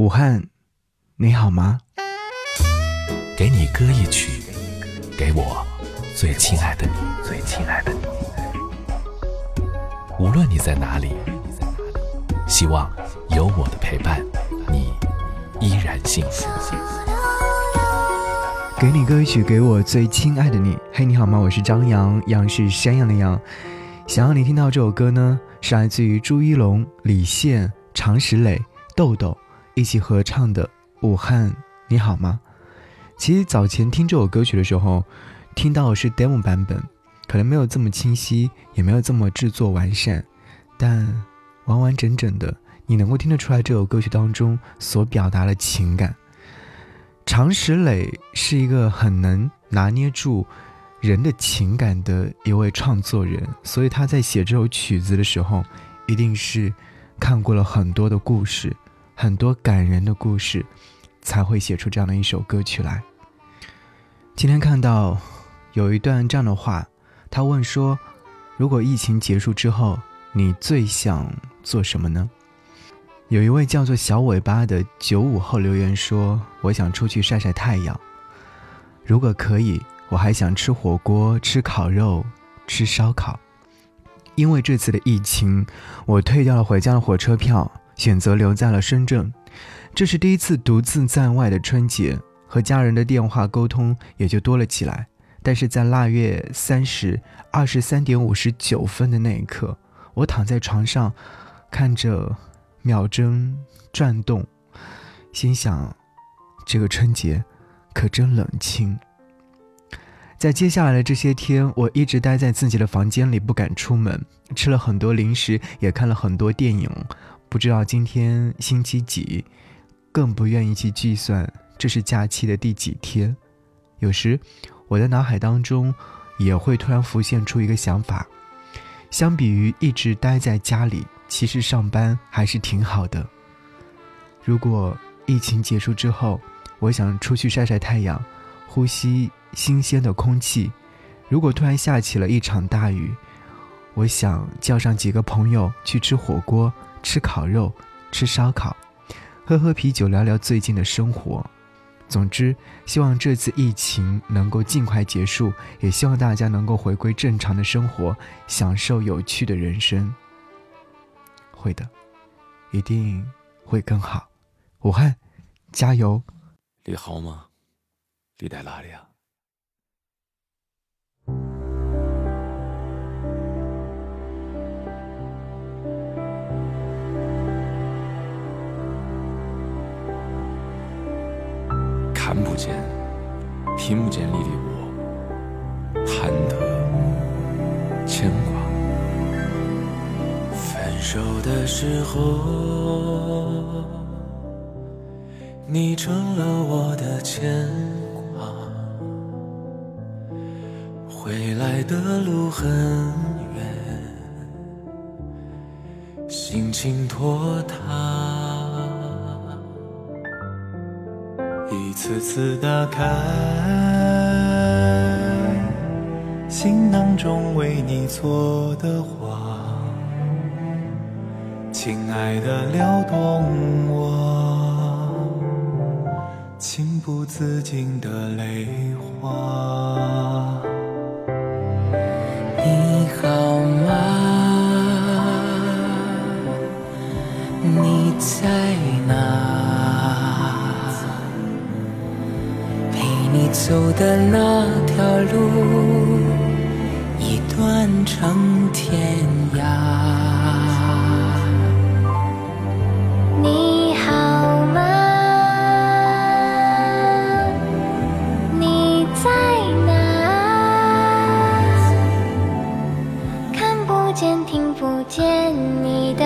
武汉，你好吗？给你歌一曲，给我最亲爱的你，最亲爱的你。无论你在哪里，希望有我的陪伴，你依然幸福。给你歌曲，给我最亲爱的你。嘿，你好吗？我是张扬，杨是山羊的羊。想要你听到这首歌呢，是来自于朱一龙、李现、常石磊、豆豆一起合唱的《武汉，你好吗》。其实早前听这首歌曲的时候，听到的是 demo 版本，可能没有这么清晰，也没有这么制作完善，但完完整整的，你能够听得出来这首歌曲当中所表达的情感。常石磊是一个很能拿捏住人的情感的一位创作人，所以他在写这首曲子的时候，一定是看过了很多的故事，很多感人的故事，才会写出这样的一首歌曲来。今天看到有一段这样的话，他问说：“如果疫情结束之后，你最想做什么呢？”有一位叫做小尾巴的九五后留言说：“我想出去晒晒太阳。如果可以，我还想吃火锅、吃烤肉、吃烧烤。因为这次的疫情，我退掉了回家的火车票，选择留在了深圳。这是第一次独自在外的春节。”和家人的电话沟通也就多了起来，但是在腊月三十二十三点五十九分的那一刻，我躺在床上，看着秒针转动，心想：这个春节可真冷清。在接下来的这些天，我一直待在自己的房间里，不敢出门，吃了很多零食，也看了很多电影，不知道今天星期几，更不愿意去计算。这是假期的第几天？有时，我的脑海当中也会突然浮现出一个想法：相比于一直待在家里，其实上班还是挺好的。如果疫情结束之后，我想出去晒晒太阳，呼吸新鲜的空气；如果突然下起了一场大雨，我想叫上几个朋友去吃火锅、吃烤肉、吃烧烤，喝喝啤酒，聊聊最近的生活。总之，希望这次疫情能够尽快结束，也希望大家能够回归正常的生活，享受有趣的人生。会的，一定会更好。武汉，加油！你好吗？你在哪里啊？看不见、听不见你的我，忐忑、牵挂。分手的时候，你成了我的牵挂。回来的路很远，心情拖沓。一次次打开行囊中为你做的画，亲爱的，撩动我情不自禁的泪花。你好吗？你在哪？走的那条路，已断成天涯。你好吗？你在哪？看不见，听不见你的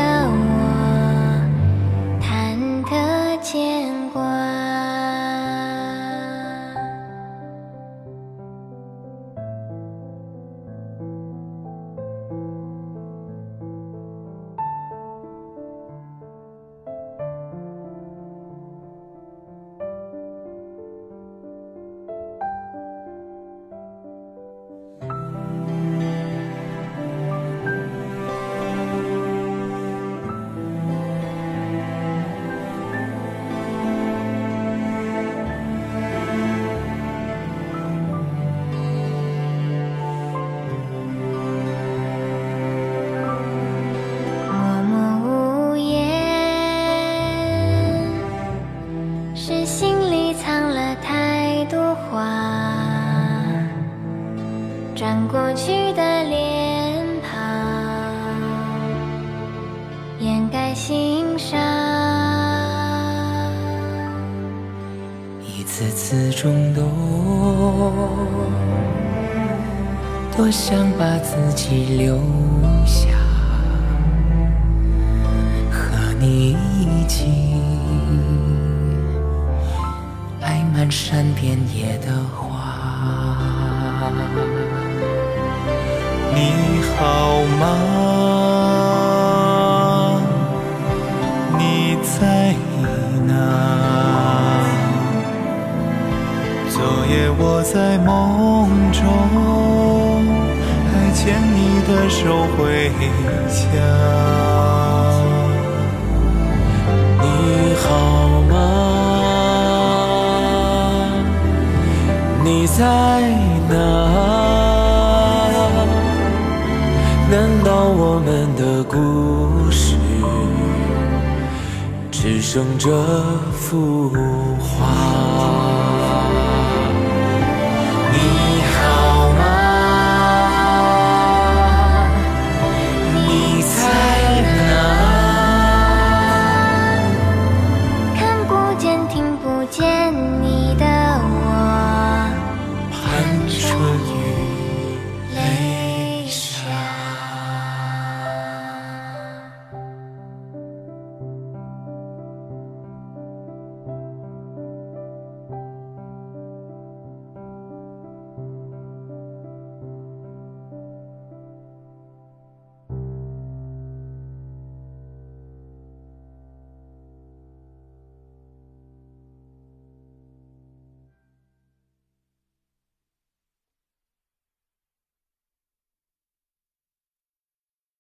转过去的脸庞，掩盖心伤。一次次冲动，多想把自己留下，和你一起爱满山遍野的花。你好吗？你在哪？昨夜我在梦中，还牵你的手回家。你好吗？你在哪？到我们的故事只剩这幅画？你